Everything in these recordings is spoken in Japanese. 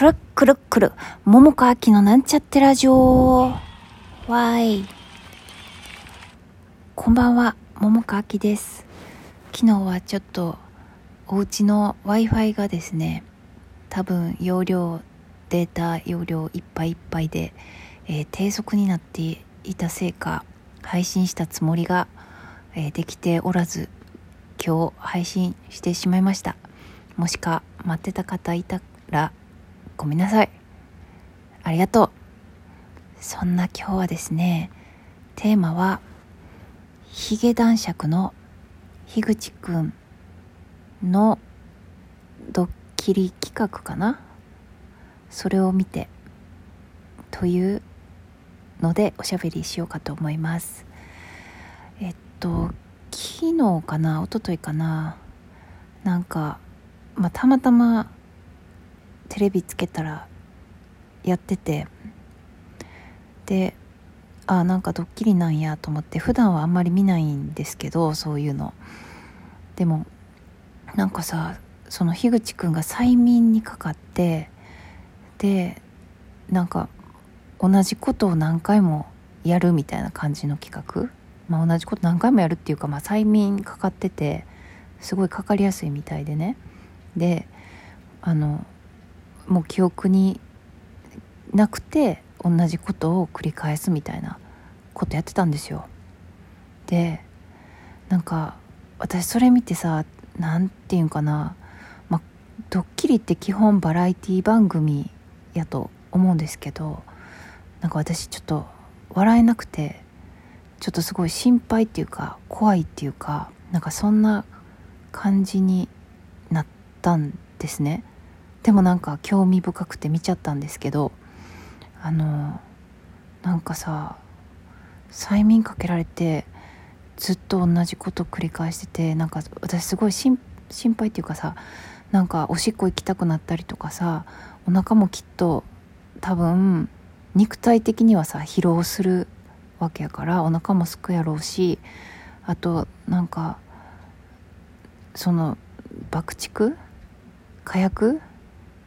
くるくるくる、桃川きのなんちゃってラジオ。わーい。こんばんは、桃川きです。昨日はちょっと、お家の Wi-Fi がですね、多分容量、データ容量いっぱいいっぱいで、えー、低速になっていたせいか、配信したつもりが、えー、できておらず、今日配信してしまいました。もしか待ってた方いたらごめんなさい。ありがとう。そんな今日はですねテーマはヒゲ男爵の樋口くんのドッキリ企画かな？それを見てというのでおしゃべりしようかと思います。えっと昨日かな？一昨日かな？なんかまあ、たまたまテレビつけたらやってて。であなんかドッキリなんやと思って普段はあんまり見ないんですけどそういうの。でもなんかさその樋口くんが催眠にかかってでなんか同じことを何回もやるみたいな感じの企画。まあ同じこと何回もやるっていうかまあ催眠かかっててすごいかかりやすいみたいでね。であのもう記憶になくて同じことを繰り返すみたいなことやってたんですよ。でなんか私それ見てさ何て言うんかな、まあ、ドッキリって基本バラエティ番組やと思うんですけどなんか私ちょっと笑えなくてちょっとすごい心配っていうか怖いっていうかなんかそんな感じになってったんですね。でもなんか興味深くて見ちゃったんですけどあのなんかさ催眠かけられてずっと同じこと繰り返しててなんか私すごい心配っていうかさなんかおしっこ行きたくなったりとかさお腹もきっと多分肉体的にはさ疲労するわけやからお腹もすくやろうしあとなんかその爆竹？火薬？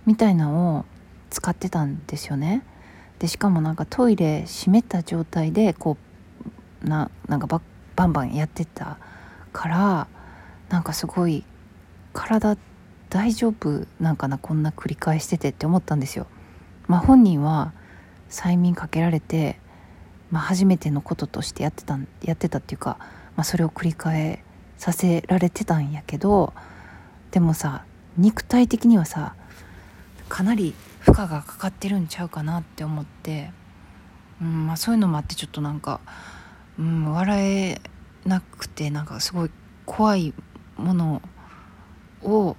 みたいなのを使ってたんですよねでしかもなんかトイレ閉めた状態でこうななんかバンバンやってたからなんかすごい体大丈夫なんかなこんな繰り返しててって思ったんですよ。まあ、本人は催眠かけられて、まあ、初めてのこととしてやってたやってたっていうか、まあ、それを繰り返させられてたんやけどでもさ肉体的にはさかなり負荷がかかってるんちゃうかなって思って、うんまあ、そういうのもあってちょっとなんか、うん、笑えなくてなんかすごい怖いものを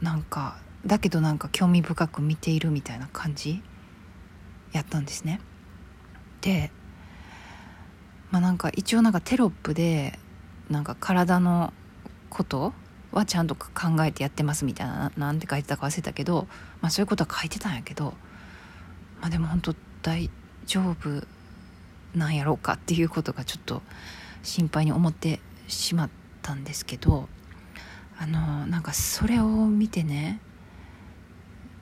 なんかだけどなんか興味深く見ているみたいな感じやったんですね。でまあなんか一応なんかテロップでなんか体のことはちゃんと考えてやってますみたいななんて書いてたか忘れたけど、まあ、そういうことは書いてたんやけど、まあ、でも本当大丈夫なんやろうかっていうことがちょっと心配に思ってしまったんですけどあのなんかそれを見てね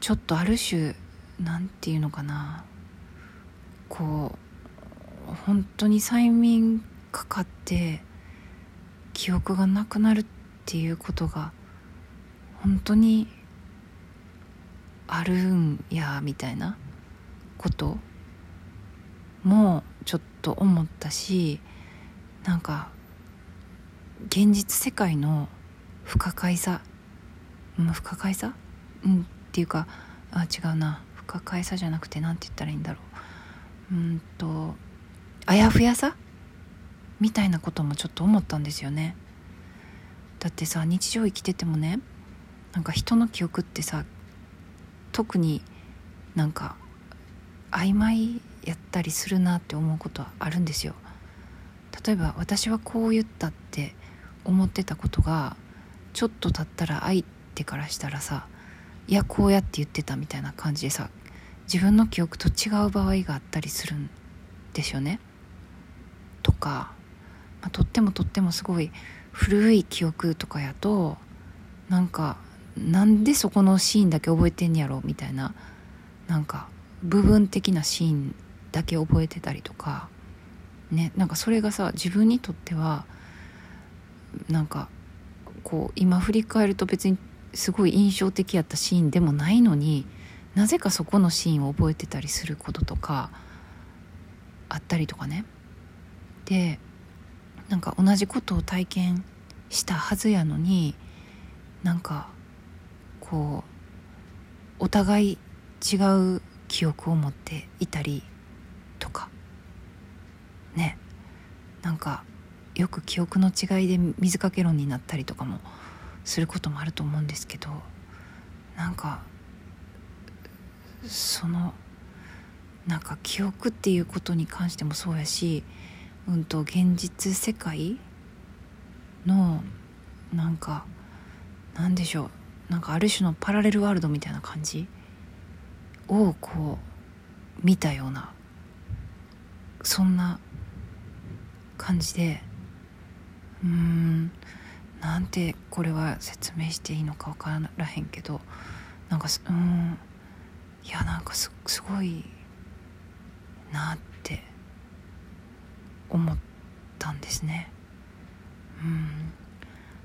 ちょっとある種何て言うのかなこう本当に催眠かかって記憶がなくなるってっていうことが本当にあるんやみたいなこともちょっと思ったしなんか現実世界の不可解さ、う、不可解さ、うん、っていうかあ違うな。不可解さじゃなくて何て言ったらいいんだろう。うんとあやふやさ？みたいなこともちょっと思ったんですよね。だってさ日常生きててもねなんか人の記憶ってさ特になんか曖昧やったりするなって思うことはあるんですよ。例えば私はこう言ったって思ってたことがちょっと経ったら相手からしたらさいやこうやって言ってたみたいな感じでさ自分の記憶と違う場合があったりするんですよね。とか、まあ、とってもとってもすごい古い記憶とかやとなんかなんでそこのシーンだけ覚えてんやろみたいななんか部分的なシーンだけ覚えてたりとかねなんかそれがさ自分にとってはなんかこう今振り返ると別にすごい印象的やったシーンでもないのになぜかそこのシーンを覚えてたりすることとかあったりとかね。でなんか同じことを体験したはずやのになんかこうお互い違う記憶を持っていたりとか。ね。なんかよく記憶の違いで水かけ論になったりとかもすることもあると思うんですけどなんかそのなんか記憶っていうことに関してもそうやし、うんと現実世界のなんかなんでしょう。なんかある種のパラレルワールドみたいな感じをこう見たようなそんな感じでうーんなんてこれは説明していいのか分からへんけどなんかうんいやなんかすすごいなって思ったんですね。うん。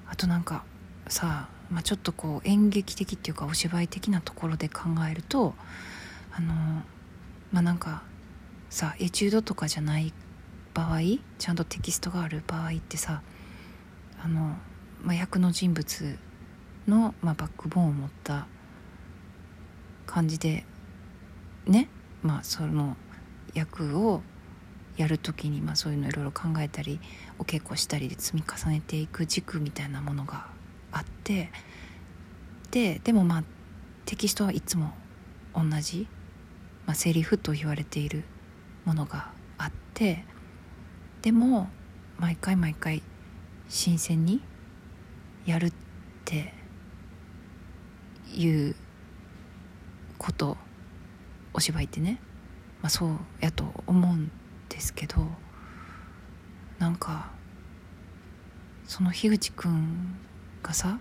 あとなんかさまあ、ちょっとこう演劇的っていうかお芝居的なところで考えるとあのまあなんかさエチュードとかじゃない場合ちゃんとテキストがある場合ってさあの、まあ、役の人物の、まあ、バックボーンを持った感じでねまあその役をやる時に、まあ、そういうのいろいろ考えたりお稽古したりで積み重ねていく軸みたいなものがあってででもまあテキストはいつも同じ、まあ、セリフと言われているものがあってでも毎回毎回新鮮にやるっていうことお芝居ってね、まあ、そうやと思うんですけどなんかその樋口くんがさ、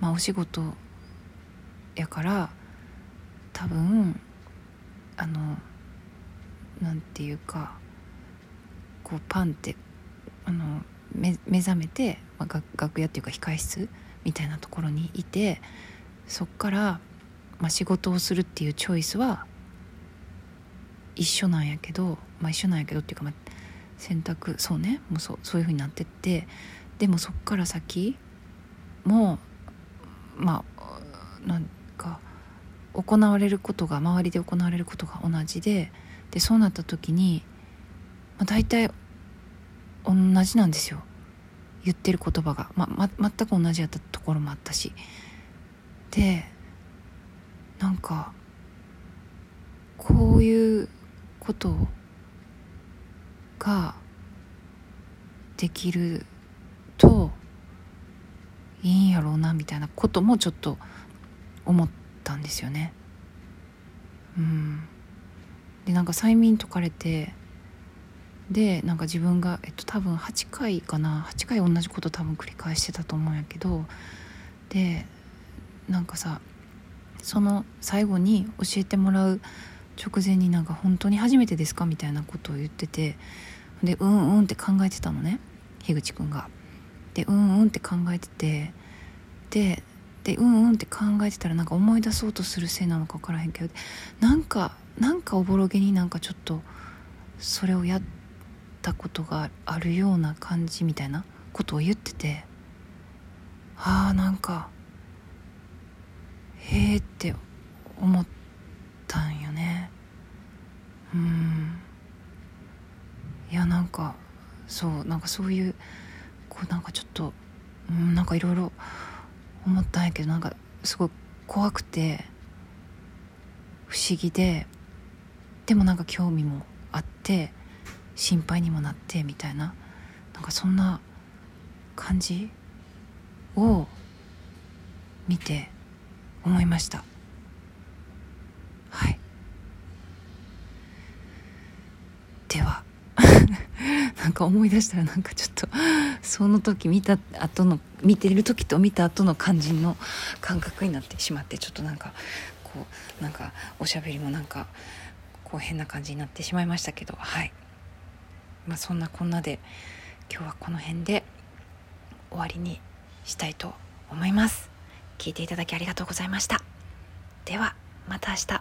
まあ、お仕事やから多分あのなんていうかこうパンってあの目目覚めて、まあ、楽屋っていうか控え室みたいなところにいてそっから、まあ、仕事をするっていうチョイスは一緒なんやけど、まあ、一緒なんやけどっていうか、まあ、選択そうね。もうそうそういう風になってってでもそっから先もまあなんか行われることが周りで行われることが同じででそうなった時に、まあ、大体同じなんですよ。言ってる言葉が、まま、全く同じやったところもあったし。でなんかこういうことをができるといいんやろうなみたいなこともちょっと思ったんですよね。うんでなんか催眠解かれてでなんか自分が、えっと、多分8回かな8回同じこと多分繰り返してたと思うんやけどでなんかさその最後に教えてもらう直前になんか本当に初めてですかみたいなことを言っててでうんうんって考えてたのね樋口くんが。でうんうんって考えててででうんうんって考えてたらなんか思い出そうとするせいなのか分からへんけどなんかなんかおぼろげになんかちょっとそれをやったことがあるような感じみたいなことを言っててああなんかへえって思ったんようん。いやなんかそうなんかそういうこうなんかちょっとうんなんかいろいろ思ったんやけどなんかすごい怖くて不思議ででもなんか興味もあって心配にもなってみたいななんかそんな感じを見て思いました。はいではなんか思い出したらなんかちょっと その時見た後の見てる時と見た後の感じの感覚になってしまってちょっとなんかこうなんかおしゃべりもなんかこう変な感じになってしまいましたけどはい。まあそんなこんなで今日はこの辺で終わりにしたいと思います。聞いていただきありがとうございました。ではまた明日。